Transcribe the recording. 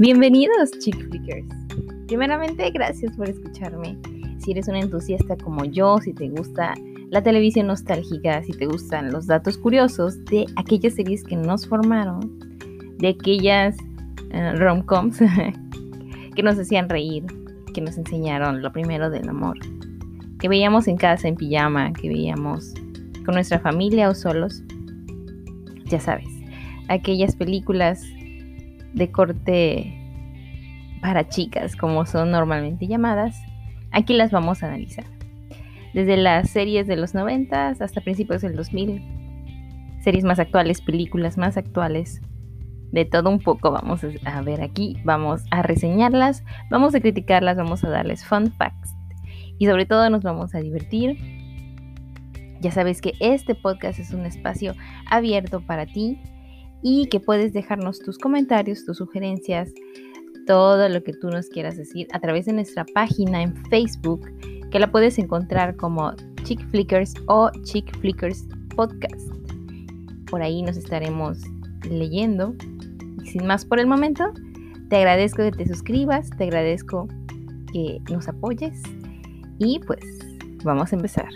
Bienvenidos, Chick Flickers. Primeramente, gracias por escucharme. Si eres un entusiasta como yo, si te gusta la televisión nostálgica, si te gustan los datos curiosos de aquellas series que nos formaron, de aquellas uh, rom-coms que nos hacían reír, que nos enseñaron lo primero del amor, que veíamos en casa en pijama, que veíamos con nuestra familia o solos, ya sabes, aquellas películas de corte para chicas, como son normalmente llamadas, aquí las vamos a analizar. Desde las series de los 90 hasta principios del 2000, series más actuales, películas más actuales, de todo un poco vamos a ver aquí, vamos a reseñarlas, vamos a criticarlas, vamos a darles fun facts y sobre todo nos vamos a divertir. Ya sabes que este podcast es un espacio abierto para ti y que puedes dejarnos tus comentarios, tus sugerencias, todo lo que tú nos quieras decir a través de nuestra página en Facebook, que la puedes encontrar como Chick Flickers o Chick Flickers Podcast. Por ahí nos estaremos leyendo. Y sin más por el momento, te agradezco que te suscribas, te agradezco que nos apoyes y pues vamos a empezar.